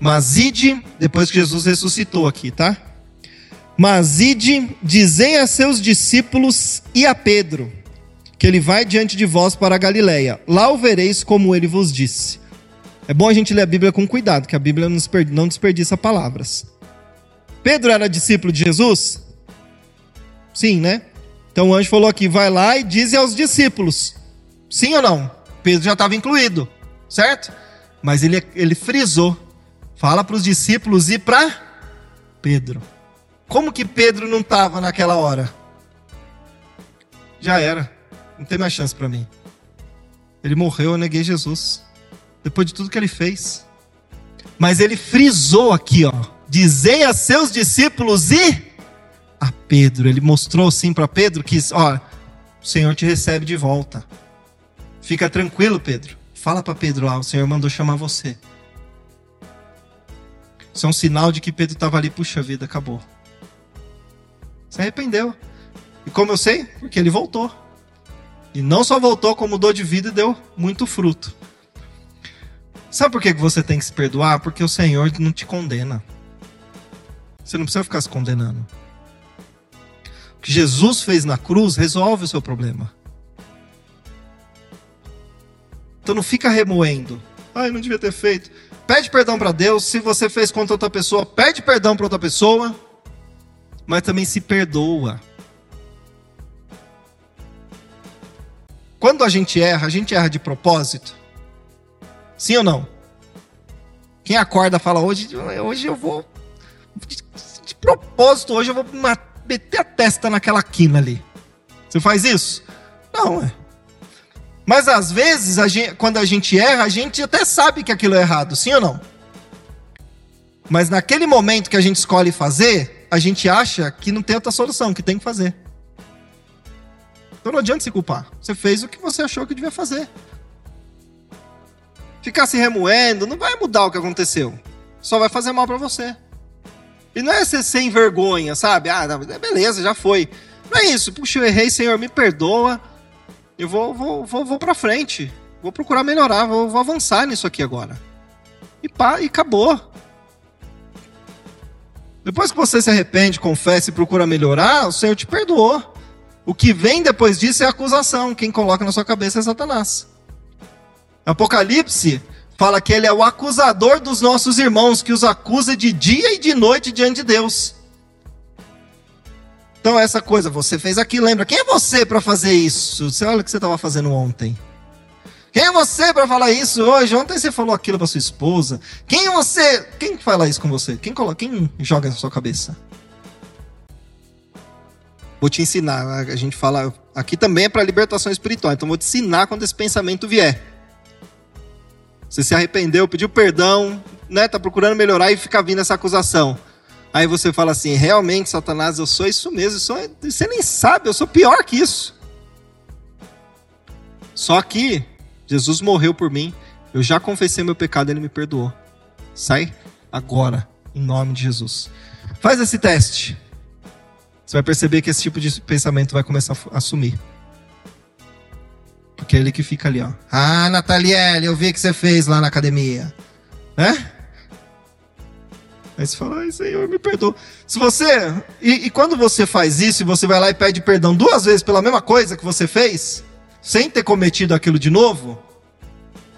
Mas ide, depois que Jesus ressuscitou aqui, tá? Mas ide, dizei a seus discípulos e a Pedro que ele vai diante de vós para a Galileia. Lá o vereis como ele vos disse. É bom a gente ler a Bíblia com cuidado, que a Bíblia não desperdiça palavras. Pedro era discípulo de Jesus? Sim, né? Então o anjo falou aqui: vai lá e diz aos discípulos. Sim ou não? Pedro já estava incluído, certo? Mas ele, ele frisou: fala para os discípulos e para Pedro. Como que Pedro não estava naquela hora? Já era. Não tem mais chance para mim. Ele morreu, eu neguei Jesus. Depois de tudo que ele fez. Mas ele frisou aqui, ó. Dizei a seus discípulos e a Pedro. Ele mostrou sim para Pedro que, ó, o Senhor te recebe de volta. Fica tranquilo, Pedro. Fala para Pedro lá, o Senhor mandou chamar você. Isso é um sinal de que Pedro estava ali, puxa vida, acabou. Se arrependeu. E como eu sei? Porque ele voltou. E não só voltou, como mudou de vida e deu muito fruto. Sabe por que você tem que se perdoar? Porque o Senhor não te condena. Você não precisa ficar se condenando. O que Jesus fez na cruz resolve o seu problema. Então não fica remoendo. Ai, não devia ter feito. Pede perdão para Deus. Se você fez contra outra pessoa, pede perdão para outra pessoa. Mas também se perdoa. Quando a gente erra, a gente erra de propósito? Sim ou não? Quem acorda fala, hoje, hoje eu vou. De, propósito, hoje eu vou meter a testa naquela quina ali. Você faz isso? Não, é. Mas às vezes, a gente, quando a gente erra, a gente até sabe que aquilo é errado, sim ou não? Mas naquele momento que a gente escolhe fazer, a gente acha que não tem outra solução, que tem que fazer. Então não adianta se culpar. Você fez o que você achou que devia fazer. Ficar se remoendo não vai mudar o que aconteceu. Só vai fazer mal para você. E não é ser sem vergonha, sabe? Ah, beleza, já foi. Não é isso. Puxa, eu errei, Senhor, me perdoa. Eu vou, vou, vou, vou pra frente. Vou procurar melhorar, vou, vou avançar nisso aqui agora. E pá, e acabou. Depois que você se arrepende, confessa e procura melhorar, o Senhor te perdoou. O que vem depois disso é acusação. Quem coloca na sua cabeça é Satanás. Apocalipse fala que ele é o acusador dos nossos irmãos, que os acusa de dia e de noite diante de Deus. Então, essa coisa, você fez aquilo, lembra? Quem é você para fazer isso? Você olha o que você estava fazendo ontem. Quem é você para falar isso hoje? Ontem você falou aquilo para sua esposa. Quem é você? Quem fala isso com você? Quem, coloca, quem joga na sua cabeça? Vou te ensinar. A gente fala. Aqui também é para libertação espiritual. Então vou te ensinar quando esse pensamento vier. Você se arrependeu, pediu perdão, né? Tá procurando melhorar e fica vindo essa acusação. Aí você fala assim: realmente, Satanás, eu sou isso mesmo. Sou... Você nem sabe, eu sou pior que isso. Só que Jesus morreu por mim. Eu já confessei meu pecado, ele me perdoou. Sai agora, em nome de Jesus. Faz esse teste. Você vai perceber que esse tipo de pensamento vai começar a sumir. porque é ele que fica ali, ó. Ah, Nataliele, eu vi que você fez lá na academia. Né? Aí você fala, ai Senhor, me perdoa. Se você. E, e, quando você faz isso e você vai lá e pede perdão duas vezes pela mesma coisa que você fez, sem ter cometido aquilo de novo,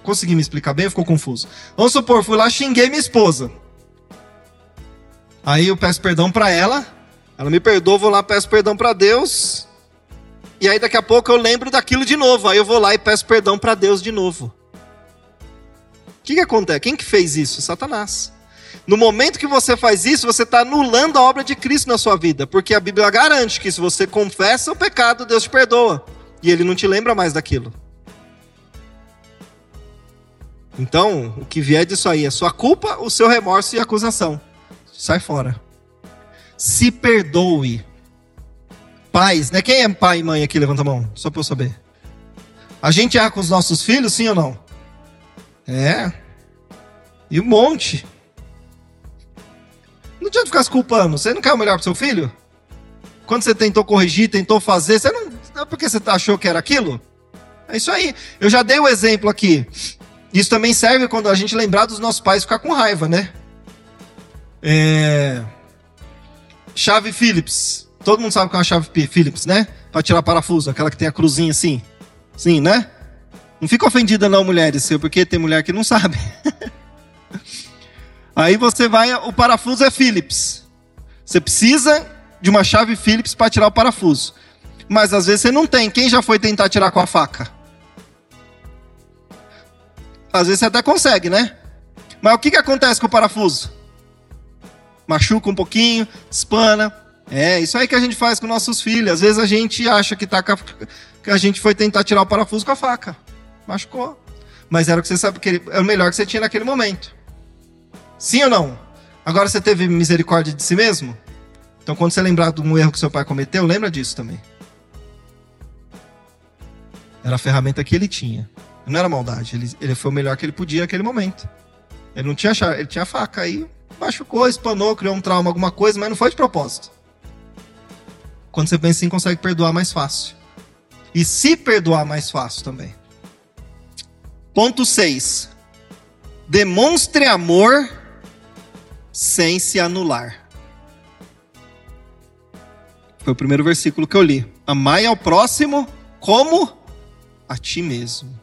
consegui me explicar bem, ficou confuso. Vamos supor, fui lá, xinguei minha esposa. Aí eu peço perdão para ela, ela me perdoa, vou lá, peço perdão para Deus. E aí daqui a pouco eu lembro daquilo de novo. Aí eu vou lá e peço perdão para Deus de novo. O que, que acontece? Quem que fez isso? Satanás. No momento que você faz isso, você está anulando a obra de Cristo na sua vida, porque a Bíblia garante que se você confessa o pecado, Deus te perdoa e Ele não te lembra mais daquilo. Então, o que vier disso aí é sua culpa, o seu remorso e acusação. Sai fora. Se perdoe. Pais, né? Quem é pai e mãe aqui? Levanta a mão, só para eu saber. A gente erra com os nossos filhos, sim ou não? É. E um monte. Não adianta ficar se culpando. Você não quer o melhor pro seu filho? Quando você tentou corrigir, tentou fazer, você não. Não é porque você achou que era aquilo? É isso aí. Eu já dei o um exemplo aqui. Isso também serve quando a gente lembrar dos nossos pais ficar com raiva, né? É... Chave Phillips. Todo mundo sabe que é uma chave Phillips, né? Para tirar parafuso, aquela que tem a cruzinha assim. Sim, né? Não fica ofendida não, mulheres, porque tem mulher que não sabe. Aí você vai, o parafuso é Phillips. Você precisa de uma chave Phillips para tirar o parafuso. Mas às vezes você não tem. Quem já foi tentar tirar com a faca? Às vezes você até consegue, né? Mas o que, que acontece com o parafuso? Machuca um pouquinho, espana. É, isso aí que a gente faz com nossos filhos. Às vezes a gente acha que, tá, que a gente foi tentar tirar o parafuso com a faca. Machucou. Mas era o que você sabe que é o melhor que você tinha naquele momento. Sim ou não? Agora você teve misericórdia de si mesmo? Então, quando você lembrar de um erro que seu pai cometeu, lembra disso também. Era a ferramenta que ele tinha. Não era maldade. Ele, ele foi o melhor que ele podia naquele momento. Ele não tinha ele tinha faca. Aí machucou, espanou, criou um trauma, alguma coisa, mas não foi de propósito. Quando você pensa assim, consegue perdoar mais fácil. E se perdoar mais fácil também. Ponto 6. Demonstre amor sem se anular. Foi o primeiro versículo que eu li. Amai ao próximo como a ti mesmo.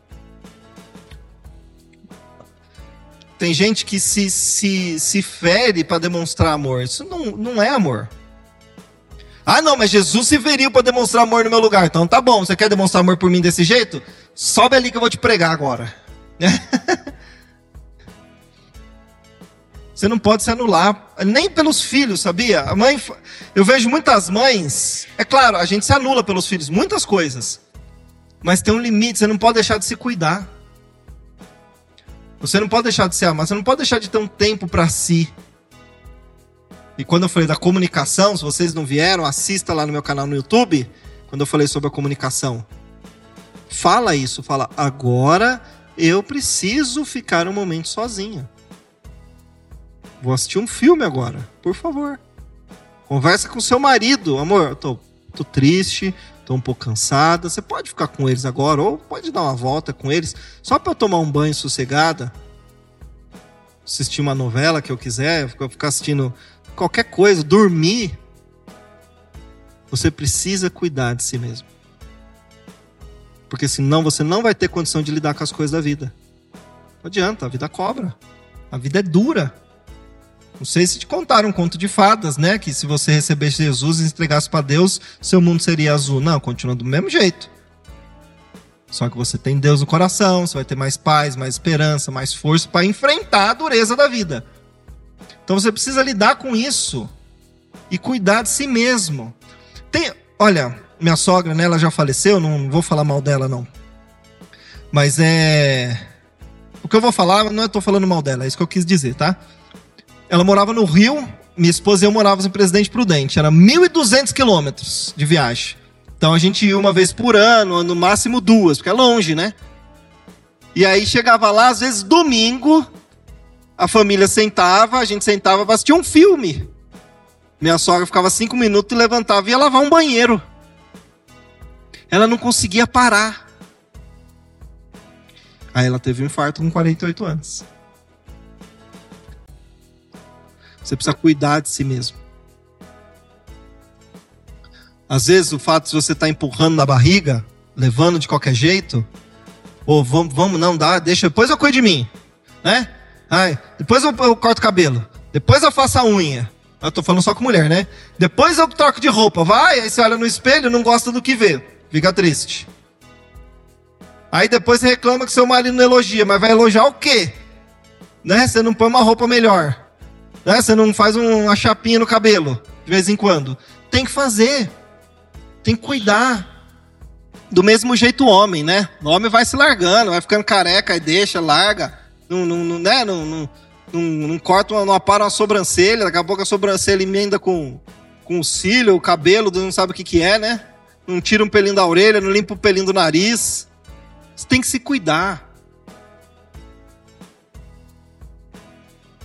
Tem gente que se, se, se fere para demonstrar amor. Isso não, não é amor. Ah, não, mas Jesus se feriu para demonstrar amor no meu lugar. Então tá bom, você quer demonstrar amor por mim desse jeito? Sobe ali que eu vou te pregar agora. Você não pode se anular, nem pelos filhos, sabia? A mãe, eu vejo muitas mães, é claro, a gente se anula pelos filhos, muitas coisas. Mas tem um limite, você não pode deixar de se cuidar. Você não pode deixar de se amar, você não pode deixar de ter um tempo para si. E quando eu falei da comunicação, se vocês não vieram, assista lá no meu canal no YouTube, quando eu falei sobre a comunicação. Fala isso, fala, agora eu preciso ficar um momento sozinha. Vou assistir um filme agora, por favor. Conversa com seu marido, amor. Eu tô, tô triste, tô um pouco cansada. Você pode ficar com eles agora, ou pode dar uma volta com eles, só para tomar um banho sossegada. Assistir uma novela que eu quiser, ficar assistindo qualquer coisa, dormir. Você precisa cuidar de si mesmo. Porque senão você não vai ter condição de lidar com as coisas da vida. Não adianta, a vida cobra. A vida é dura. Não sei se te contaram um conto de fadas, né? Que se você recebesse Jesus e entregasse para Deus, seu mundo seria azul. Não, continua do mesmo jeito. Só que você tem Deus no coração, você vai ter mais paz, mais esperança, mais força para enfrentar a dureza da vida. Então você precisa lidar com isso e cuidar de si mesmo. Tem, olha, minha sogra, né, ela já faleceu, não vou falar mal dela não. Mas é o que eu vou falar, não estou falando mal dela, é isso que eu quis dizer, tá? Ela morava no Rio, minha esposa e eu morávamos em Presidente Prudente. Era 1.200 quilômetros de viagem. Então a gente ia uma vez por ano, no máximo duas, porque é longe, né? E aí chegava lá, às vezes domingo, a família sentava, a gente sentava para assistir um filme. Minha sogra ficava cinco minutos e levantava e ia lavar um banheiro. Ela não conseguia parar. Aí ela teve um infarto com 48 anos. Você precisa cuidar de si mesmo. Às vezes o fato de você estar tá empurrando na barriga, levando de qualquer jeito, ou vamos, vamos não dá, deixa, depois eu cuido de mim, né? Ai, depois eu, eu corto o cabelo, depois eu faço a unha. Eu tô falando só com mulher, né? Depois eu troco de roupa, vai, aí você olha no espelho, não gosta do que vê, fica triste. Aí depois você reclama que seu marido não elogia, mas vai elogiar o quê? Né? Você não põe uma roupa melhor. Né? Você não faz uma chapinha no cabelo, de vez em quando. Tem que fazer. Tem que cuidar. Do mesmo jeito o homem, né? O homem vai se largando, vai ficando careca e deixa, larga. Não, não, não, né? não, não, não, não corta, uma, não apara uma sobrancelha, daqui a pouco a sobrancelha emenda com, com o cílio, o cabelo, não sabe o que, que é, né? Não tira um pelinho da orelha, não limpa o pelinho do nariz. Você tem que se cuidar.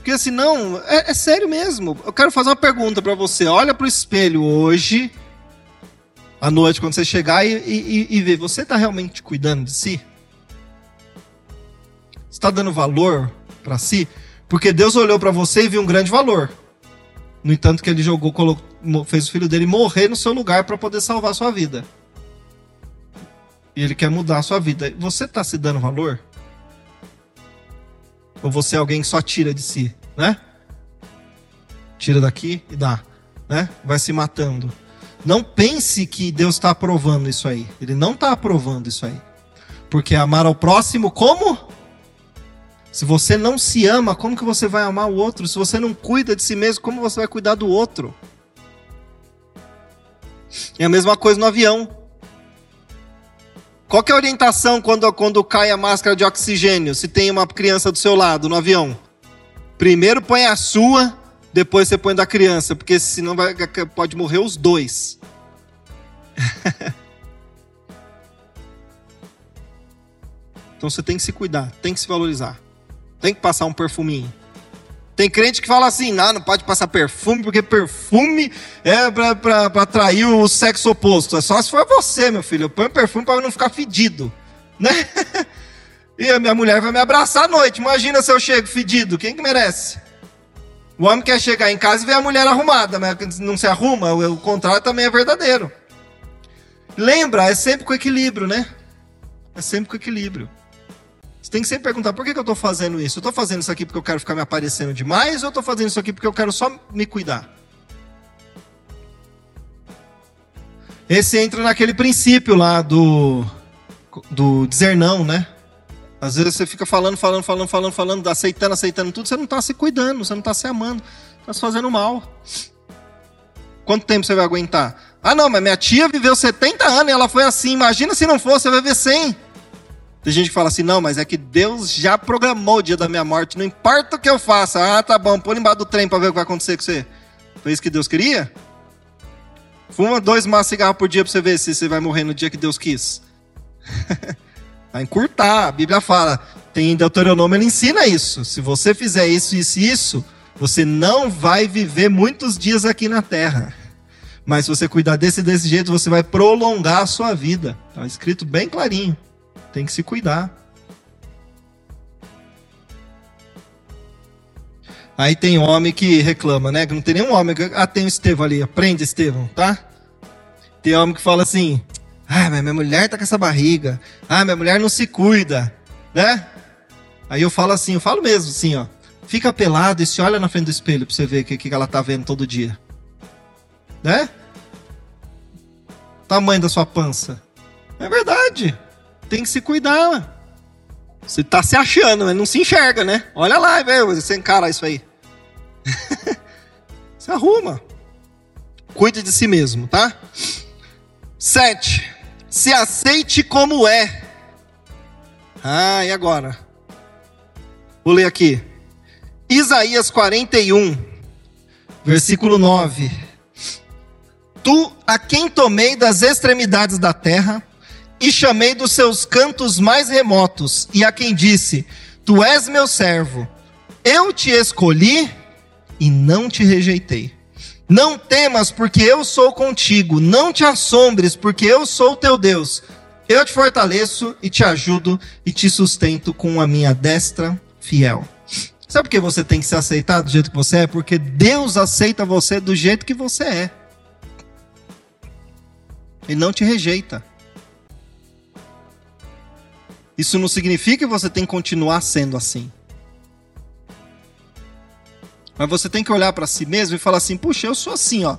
Porque senão, é, é sério mesmo. Eu quero fazer uma pergunta para você. Olha para o espelho hoje à noite, quando você chegar e, e, e ver, você está realmente cuidando de si? Está dando valor para si? Porque Deus olhou para você e viu um grande valor. No entanto, que ele jogou, colocou, fez o filho dele morrer no seu lugar para poder salvar a sua vida. E ele quer mudar a sua vida. Você está se dando valor? Ou você é alguém que só tira de si, né? Tira daqui e dá, né? Vai se matando. Não pense que Deus está aprovando isso aí. Ele não está aprovando isso aí. Porque amar ao próximo como? Se você não se ama, como que você vai amar o outro? Se você não cuida de si mesmo, como você vai cuidar do outro? É a mesma coisa no avião. Qual é a orientação quando, quando cai a máscara de oxigênio? Se tem uma criança do seu lado no avião? Primeiro põe a sua, depois você põe da criança, porque senão vai, pode morrer os dois. então você tem que se cuidar, tem que se valorizar, tem que passar um perfuminho. Tem crente que fala assim: não, não pode passar perfume, porque perfume é para atrair o sexo oposto. É só se for você, meu filho. Eu ponho perfume para não ficar fedido. Né? E a minha mulher vai me abraçar à noite. Imagina se eu chego fedido. Quem que merece? O homem quer chegar em casa e ver a mulher arrumada, mas não se arruma, o contrário também é verdadeiro. Lembra, é sempre com equilíbrio, né? É sempre com equilíbrio. Tem que sempre perguntar: por que, que eu estou fazendo isso? Eu estou fazendo isso aqui porque eu quero ficar me aparecendo demais ou eu estou fazendo isso aqui porque eu quero só me cuidar? Esse entra naquele princípio lá do, do dizer não, né? Às vezes você fica falando, falando, falando, falando, falando, aceitando, aceitando tudo, você não está se cuidando, você não está se amando, está se fazendo mal. Quanto tempo você vai aguentar? Ah, não, mas minha tia viveu 70 anos e ela foi assim. Imagina se não fosse, você vai ver 100. Tem gente que fala assim, não, mas é que Deus já programou o dia da minha morte, não importa o que eu faça. Ah, tá bom, põe embaixo do trem para ver o que vai acontecer com você. Foi isso que Deus queria? Fuma dois maços de cigarro por dia para você ver se você vai morrer no dia que Deus quis. Vai encurtar. A Bíblia fala, tem em Deuteronômio, ele ensina isso. Se você fizer isso, isso e isso, você não vai viver muitos dias aqui na terra. Mas se você cuidar desse desse jeito, você vai prolongar a sua vida. Está escrito bem clarinho. Tem que se cuidar. Aí tem homem que reclama, né? Que não tem nenhum homem. Ah, tem o Estevão ali. Aprende, Estevão, tá? Tem homem que fala assim: ah, mas minha mulher tá com essa barriga. Ah, minha mulher não se cuida, né? Aí eu falo assim, eu falo mesmo assim, ó. Fica pelado e se olha na frente do espelho pra você ver o que, que ela tá vendo todo dia. Né? Tamanho da sua pança. É verdade. Tem que se cuidar. Você tá se achando, mas não se enxerga, né? Olha lá, velho, você encara isso aí. se arruma. Cuide de si mesmo, tá? Sete se aceite como é. Ah, e agora? Vou ler aqui. Isaías 41, versículo 9. Tu, a quem tomei das extremidades da terra, e chamei dos seus cantos mais remotos, e a quem disse: Tu és meu servo, eu te escolhi e não te rejeitei. Não temas, porque eu sou contigo. Não te assombres, porque eu sou teu Deus. Eu te fortaleço e te ajudo e te sustento com a minha destra fiel. Sabe por que você tem que se aceitar do jeito que você é? Porque Deus aceita você do jeito que você é. Ele não te rejeita. Isso não significa que você tem que continuar sendo assim. Mas você tem que olhar para si mesmo e falar assim: puxa, eu sou assim, ó.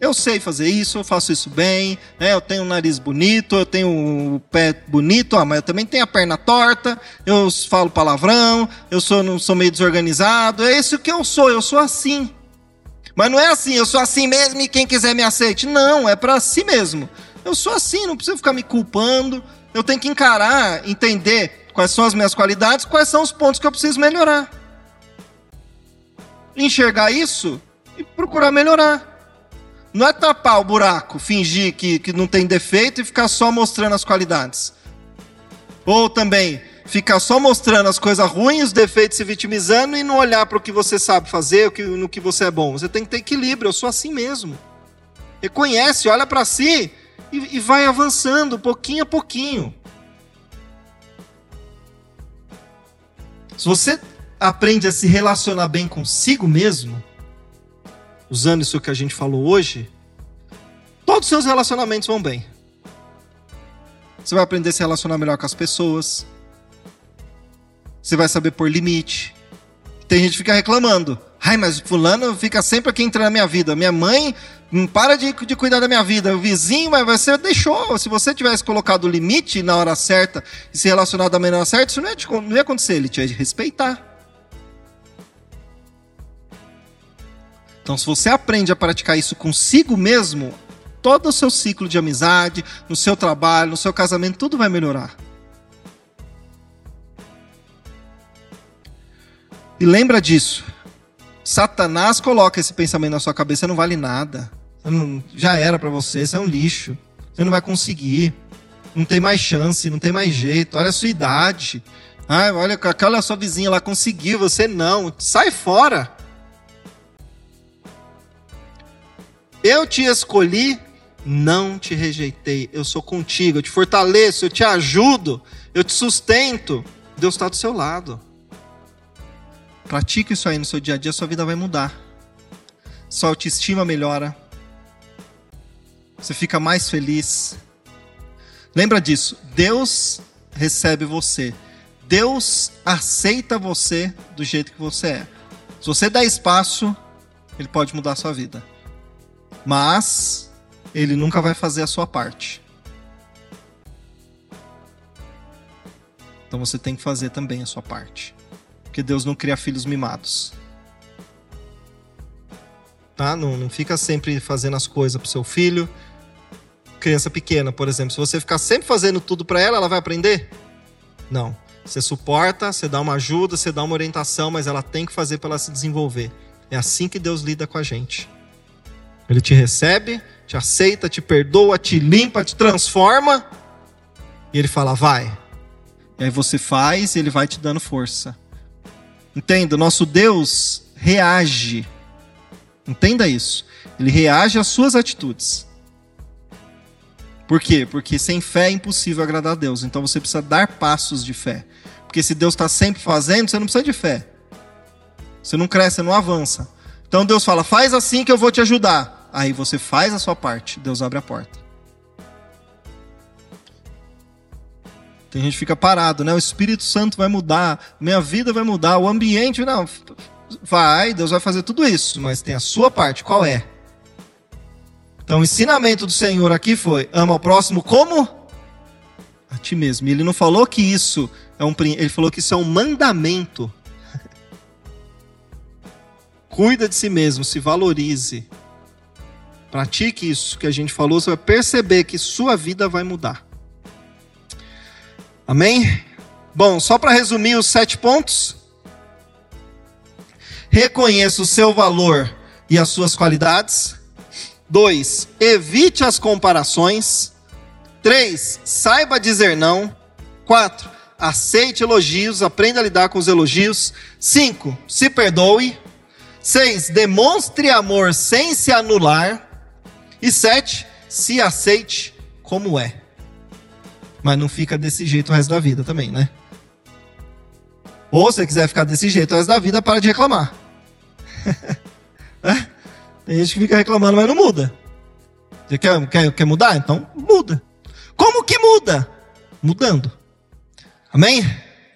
Eu sei fazer isso, eu faço isso bem, né? eu tenho um nariz bonito, eu tenho o um pé bonito, ah, mas eu também tenho a perna torta, eu falo palavrão, eu sou, não sou meio desorganizado, é isso que eu sou, eu sou assim. Mas não é assim, eu sou assim mesmo e quem quiser me aceite. Não, é para si mesmo. Eu sou assim, não precisa ficar me culpando. Eu tenho que encarar, entender quais são as minhas qualidades, quais são os pontos que eu preciso melhorar. Enxergar isso e procurar melhorar. Não é tapar o buraco, fingir que, que não tem defeito e ficar só mostrando as qualidades. Ou também ficar só mostrando as coisas ruins, os defeitos, se vitimizando e não olhar para o que você sabe fazer, no que você é bom. Você tem que ter equilíbrio. Eu sou assim mesmo. Reconhece, olha para si e, e vai avançando pouquinho a pouquinho. Se você aprende a se relacionar bem consigo mesmo, usando isso que a gente falou hoje, todos os seus relacionamentos vão bem. Você vai aprender a se relacionar melhor com as pessoas. Você vai saber pôr limite. Tem gente que fica reclamando. Ai, mas fulano fica sempre aqui entrando na minha vida. Minha mãe não para de, de cuidar da minha vida. O vizinho, mas você deixou. Se você tivesse colocado o limite na hora certa e se relacionado da maneira certa, isso não ia, não ia acontecer. Ele tinha de respeitar. Então, se você aprende a praticar isso consigo mesmo, todo o seu ciclo de amizade, no seu trabalho, no seu casamento, tudo vai melhorar. E lembra disso. Satanás coloca esse pensamento na sua cabeça, não vale nada. Não, já era para você, você é um lixo. Você não vai conseguir. Não tem mais chance, não tem mais jeito. Olha a sua idade. Ah, olha, aquela sua vizinha lá conseguiu, você não. Sai fora. Eu te escolhi, não te rejeitei. Eu sou contigo, eu te fortaleço, eu te ajudo, eu te sustento. Deus está do seu lado. Pratique isso aí no seu dia a dia, sua vida vai mudar. Sua autoestima melhora. Você fica mais feliz. Lembra disso. Deus recebe você. Deus aceita você do jeito que você é. Se você dá espaço, Ele pode mudar a sua vida mas ele nunca vai fazer a sua parte. Então você tem que fazer também a sua parte. Porque Deus não cria filhos mimados. Tá? Não, não fica sempre fazendo as coisas pro seu filho. Criança pequena, por exemplo. Se você ficar sempre fazendo tudo para ela, ela vai aprender? Não. Você suporta, você dá uma ajuda, você dá uma orientação, mas ela tem que fazer para ela se desenvolver. É assim que Deus lida com a gente. Ele te recebe, te aceita, te perdoa, te limpa, te transforma. E ele fala, vai. E aí você faz e ele vai te dando força. Entenda, nosso Deus reage. Entenda isso. Ele reage às suas atitudes. Por quê? Porque sem fé é impossível agradar a Deus. Então você precisa dar passos de fé. Porque se Deus está sempre fazendo, você não precisa de fé. Você não cresce, você não avança. Então Deus fala: faz assim que eu vou te ajudar. Aí você faz a sua parte, Deus abre a porta. Tem gente que fica parado, né? O Espírito Santo vai mudar, minha vida vai mudar, o ambiente, não. Vai, Deus vai fazer tudo isso, mas tem a sua parte, qual é? Então, o ensinamento do Senhor aqui foi: ama o próximo como? A ti mesmo. E ele não falou que isso é um. Ele falou que isso é um mandamento. Cuida de si mesmo, se valorize. Pratique isso que a gente falou, você vai perceber que sua vida vai mudar. Amém? Bom, só para resumir os sete pontos. Reconheça o seu valor e as suas qualidades. Dois, evite as comparações. Três, saiba dizer não. Quatro, aceite elogios, aprenda a lidar com os elogios. Cinco, se perdoe. Seis, demonstre amor sem se anular. E sete, se aceite como é. Mas não fica desse jeito o resto da vida também, né? Ou se você quiser ficar desse jeito o resto da vida, para de reclamar. é? Tem gente que fica reclamando, mas não muda. Você quer, quer, quer mudar? Então muda. Como que muda? Mudando. Amém?